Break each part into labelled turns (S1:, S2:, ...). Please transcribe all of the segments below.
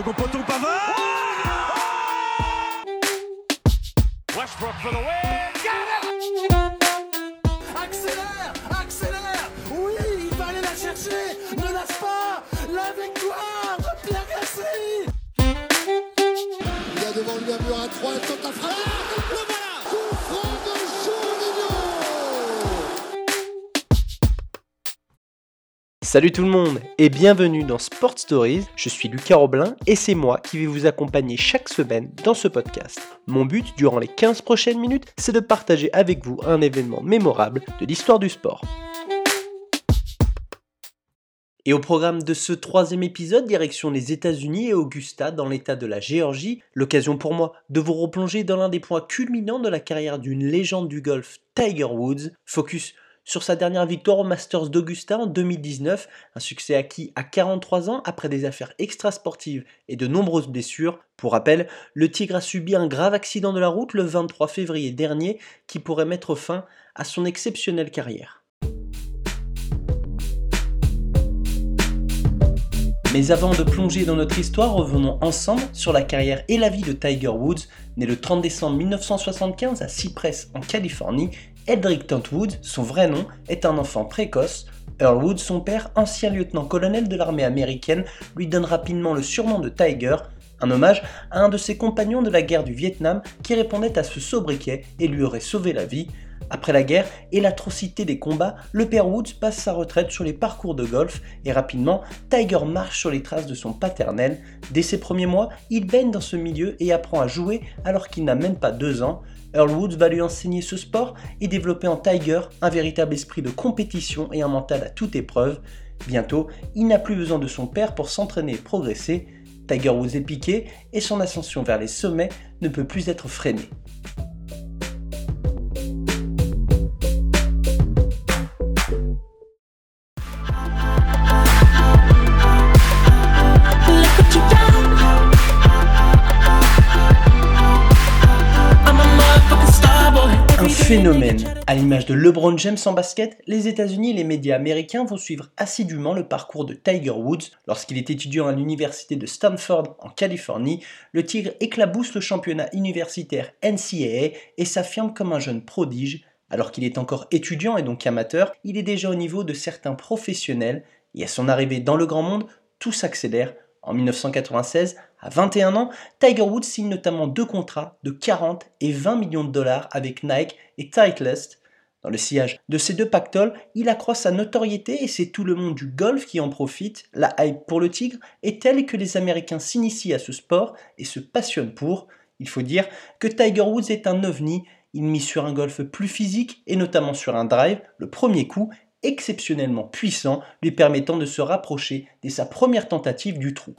S1: second poteau, Pavard.
S2: Westbrook for the win.
S3: Accélère Accélère. Oui, il va aller la chercher. Ne lâche pas. La victoire de Pierre Gasly.
S4: Il a devant lui un mur à 3, il tente la frappe.
S5: Salut tout le monde et bienvenue dans Sport Stories, je suis Lucas Roblin et c'est moi qui vais vous accompagner chaque semaine dans ce podcast. Mon but durant les 15 prochaines minutes, c'est de partager avec vous un événement mémorable de l'histoire du sport. Et au programme de ce troisième épisode, direction les États-Unis et Augusta dans l'état de la Géorgie, l'occasion pour moi de vous replonger dans l'un des points culminants de la carrière d'une légende du golf, Tiger Woods, focus sur sa dernière victoire au Masters d'Augusta en 2019, un succès acquis à 43 ans après des affaires extrasportives et de nombreuses blessures. Pour rappel, le Tigre a subi un grave accident de la route le 23 février dernier qui pourrait mettre fin à son exceptionnelle carrière. Mais avant de plonger dans notre histoire, revenons ensemble sur la carrière et la vie de Tiger Woods, né le 30 décembre 1975 à Cypress en Californie Edric Woods, son vrai nom, est un enfant précoce. Earl Woods, son père, ancien lieutenant-colonel de l'armée américaine, lui donne rapidement le surnom de Tiger, un hommage à un de ses compagnons de la guerre du Vietnam qui répondait à ce sobriquet et lui aurait sauvé la vie. Après la guerre et l'atrocité des combats, le père Woods passe sa retraite sur les parcours de golf et rapidement, Tiger marche sur les traces de son paternel. Dès ses premiers mois, il baigne dans ce milieu et apprend à jouer alors qu'il n'a même pas deux ans. Earl Woods va lui enseigner ce sport et développer en Tiger un véritable esprit de compétition et un mental à toute épreuve. Bientôt, il n'a plus besoin de son père pour s'entraîner et progresser. Tiger Woods est piqué et son ascension vers les sommets ne peut plus être freinée. Phénomène. À l'image de LeBron James en basket, les États-Unis et les médias américains vont suivre assidûment le parcours de Tiger Woods. Lorsqu'il est étudiant à l'université de Stanford en Californie, le Tigre éclabousse le championnat universitaire NCAA et s'affirme comme un jeune prodige. Alors qu'il est encore étudiant et donc amateur, il est déjà au niveau de certains professionnels et à son arrivée dans le grand monde, tout s'accélère. En 1996, à 21 ans, Tiger Woods signe notamment deux contrats de 40 et 20 millions de dollars avec Nike et Titleist. Dans le sillage de ces deux pactoles, il accroît sa notoriété et c'est tout le monde du golf qui en profite. La hype pour le tigre est telle que les Américains s'initient à ce sport et se passionnent pour. Il faut dire que Tiger Woods est un ovni, il mise sur un golf plus physique et notamment sur un drive, le premier coup, exceptionnellement puissant, lui permettant de se rapprocher dès sa première tentative du trou.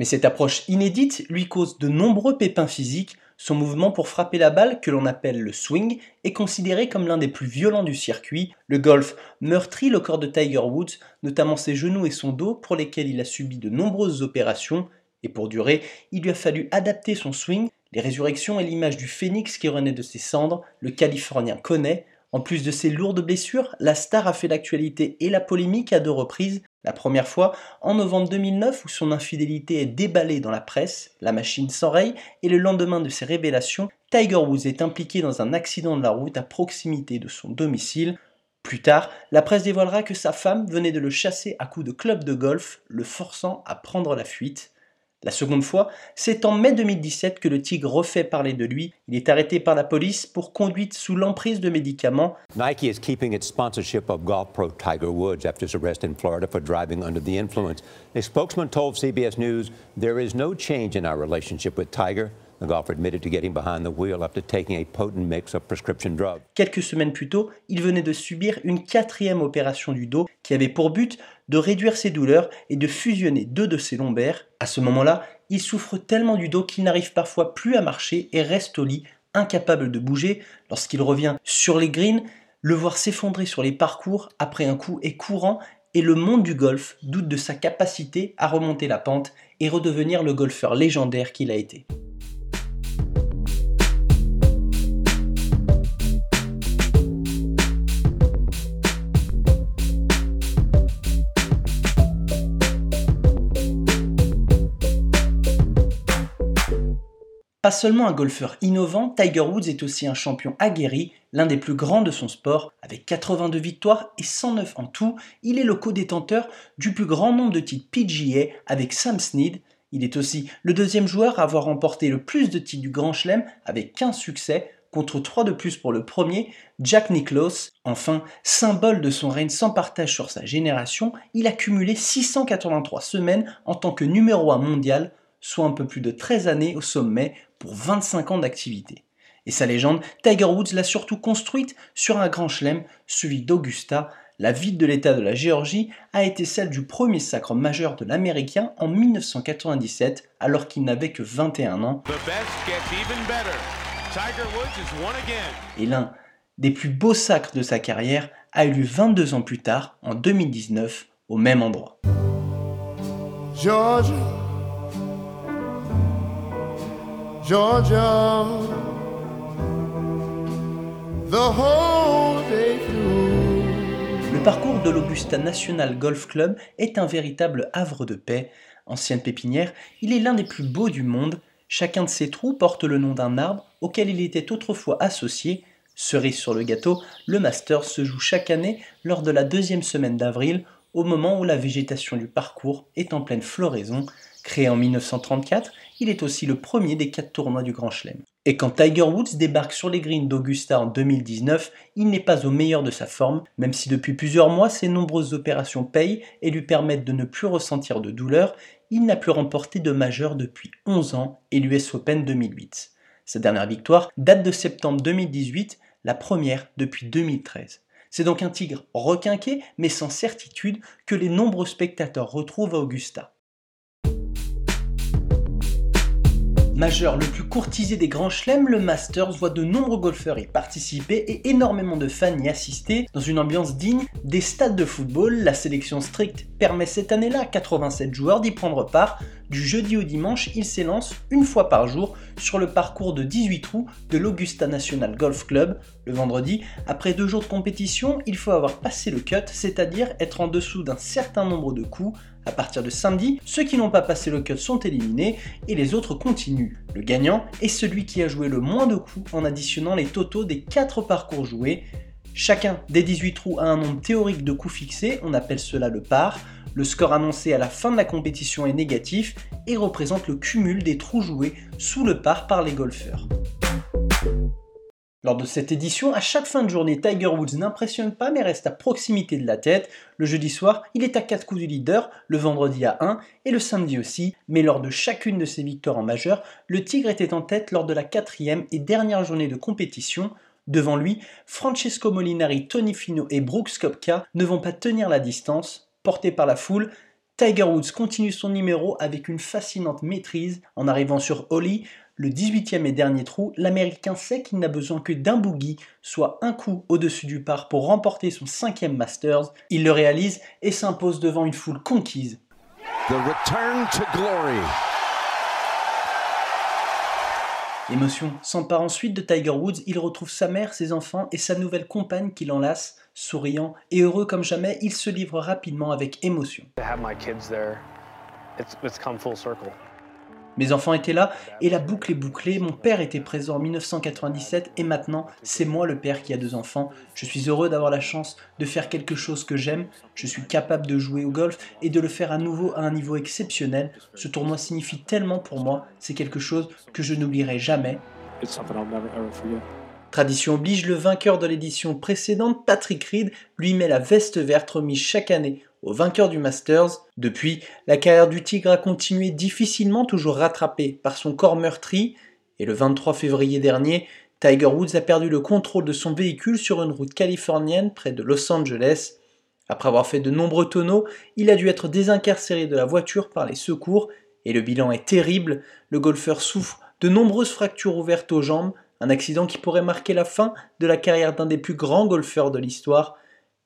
S5: Mais cette approche inédite lui cause de nombreux pépins physiques. Son mouvement pour frapper la balle, que l'on appelle le swing, est considéré comme l'un des plus violents du circuit. Le golf meurtrit le corps de Tiger Woods, notamment ses genoux et son dos, pour lesquels il a subi de nombreuses opérations. Et pour durer, il lui a fallu adapter son swing. Les résurrections et l'image du phénix qui renaît de ses cendres, le Californien connaît. En plus de ses lourdes blessures, la star a fait l'actualité et la polémique à deux reprises. La première fois, en novembre 2009, où son infidélité est déballée dans la presse, la machine s'enraye, et le lendemain de ses révélations, Tiger Woods est impliqué dans un accident de la route à proximité de son domicile. Plus tard, la presse dévoilera que sa femme venait de le chasser à coups de club de golf, le forçant à prendre la fuite. La seconde fois, c'est en mai 2017 que le Tigre refait parler de lui. Il est arrêté par la police pour conduite sous l'emprise de médicaments.
S6: Nike is keeping its sponsorship of golf pro Tiger Woods after his arrest in Florida for driving under the influence. A spokesman told CBS News, "There is no change in our relationship with Tiger." The golfer admitted to getting behind the wheel after taking a potent mix of prescription drugs.
S5: Quelques semaines plus tôt, il venait de subir une quatrième opération du dos qui avait pour but de réduire ses douleurs et de fusionner deux de ses lombaires. À ce moment-là, il souffre tellement du dos qu'il n'arrive parfois plus à marcher et reste au lit, incapable de bouger. Lorsqu'il revient sur les greens, le voir s'effondrer sur les parcours après un coup est courant et le monde du golf doute de sa capacité à remonter la pente et redevenir le golfeur légendaire qu'il a été. Pas seulement un golfeur innovant, Tiger Woods est aussi un champion aguerri, l'un des plus grands de son sport. Avec 82 victoires et 109 en tout, il est le co-détenteur du plus grand nombre de titres PGA avec Sam Snead. Il est aussi le deuxième joueur à avoir remporté le plus de titres du Grand Chelem avec 15 succès, contre 3 de plus pour le premier, Jack Nicklaus. Enfin, symbole de son règne sans partage sur sa génération, il a cumulé 683 semaines en tant que numéro 1 mondial, soit un peu plus de 13 années au sommet pour 25 ans d'activité. Et sa légende, Tiger Woods l'a surtout construite sur un grand chelem, celui d'Augusta. La ville de l'État de la Géorgie a été celle du premier sacre majeur de l'Américain en 1997, alors qu'il n'avait que 21 ans. Et l'un des plus beaux sacres de sa carrière a eu lieu 22 ans plus tard, en 2019, au même endroit. Georgia, Le parcours de l'Augusta National Golf Club est un véritable havre de paix. Ancienne pépinière, il est l'un des plus beaux du monde Chacun de ces trous porte le nom d'un arbre auquel il était autrefois associé. Cerise sur le gâteau, le Master se joue chaque année lors de la deuxième semaine d'avril, au moment où la végétation du parcours est en pleine floraison. Créé en 1934, il est aussi le premier des quatre tournois du Grand Chelem. Et quand Tiger Woods débarque sur les greens d'Augusta en 2019, il n'est pas au meilleur de sa forme, même si depuis plusieurs mois ses nombreuses opérations payent et lui permettent de ne plus ressentir de douleur, il n'a plus remporté de majeur depuis 11 ans et l'US Open 2008. Sa dernière victoire date de septembre 2018, la première depuis 2013. C'est donc un tigre requinqué, mais sans certitude, que les nombreux spectateurs retrouvent à Augusta. Majeur le plus courtisé des grands chelems, le Masters voit de nombreux golfeurs y participer et énormément de fans y assister dans une ambiance digne des stades de football. La sélection stricte permet cette année-là à 87 joueurs d'y prendre part. Du jeudi au dimanche, ils s'élancent une fois par jour sur le parcours de 18 trous de l'Augusta National Golf Club. Le vendredi, après deux jours de compétition, il faut avoir passé le cut, c'est-à-dire être en dessous d'un certain nombre de coups à partir de samedi, ceux qui n'ont pas passé le cut sont éliminés et les autres continuent. Le gagnant est celui qui a joué le moins de coups en additionnant les totaux des 4 parcours joués. Chacun des 18 trous a un nombre théorique de coups fixés, on appelle cela le par. Le score annoncé à la fin de la compétition est négatif et représente le cumul des trous joués sous le par par les golfeurs. Lors de cette édition, à chaque fin de journée, Tiger Woods n'impressionne pas mais reste à proximité de la tête. Le jeudi soir, il est à 4 coups du leader, le vendredi à 1 et le samedi aussi, mais lors de chacune de ses victoires en majeur, le Tigre était en tête lors de la quatrième et dernière journée de compétition. Devant lui, Francesco Molinari, Tony Fino et Brooks Kopka ne vont pas tenir la distance. Porté par la foule, Tiger Woods continue son numéro avec une fascinante maîtrise en arrivant sur Holly, le 18e et dernier trou, l'Américain sait qu'il n'a besoin que d'un boogie, soit un coup au-dessus du par pour remporter son cinquième Masters. Il le réalise et s'impose devant une foule conquise. L'émotion s'empare ensuite de Tiger Woods, il retrouve sa mère, ses enfants et sa nouvelle compagne qui l'enlace. Souriant et heureux comme jamais, il se livre rapidement avec émotion. Mes enfants étaient là et la boucle est bouclée. Mon père était présent en 1997 et maintenant c'est moi le père qui a deux enfants. Je suis heureux d'avoir la chance de faire quelque chose que j'aime. Je suis capable de jouer au golf et de le faire à nouveau à un niveau exceptionnel. Ce tournoi signifie tellement pour moi. C'est quelque chose que je n'oublierai jamais. Tradition oblige, le vainqueur de l'édition précédente, Patrick Reed, lui met la veste verte remise chaque année au vainqueur du Masters. Depuis, la carrière du Tigre a continué difficilement, toujours rattrapé par son corps meurtri, et le 23 février dernier, Tiger Woods a perdu le contrôle de son véhicule sur une route californienne près de Los Angeles. Après avoir fait de nombreux tonneaux, il a dû être désincarcéré de la voiture par les secours, et le bilan est terrible, le golfeur souffre de nombreuses fractures ouvertes aux jambes, un accident qui pourrait marquer la fin de la carrière d'un des plus grands golfeurs de l'histoire.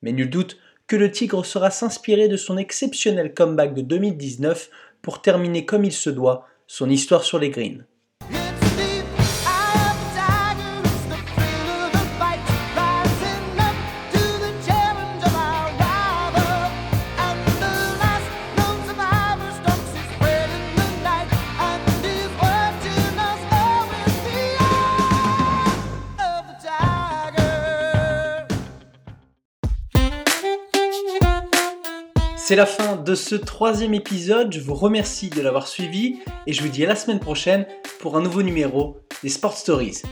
S5: Mais nul doute que le Tigre sera s'inspirer de son exceptionnel comeback de 2019 pour terminer comme il se doit son histoire sur les greens. C'est la fin de ce troisième épisode, je vous remercie de l'avoir suivi et je vous dis à la semaine prochaine pour un nouveau numéro des Sport Stories.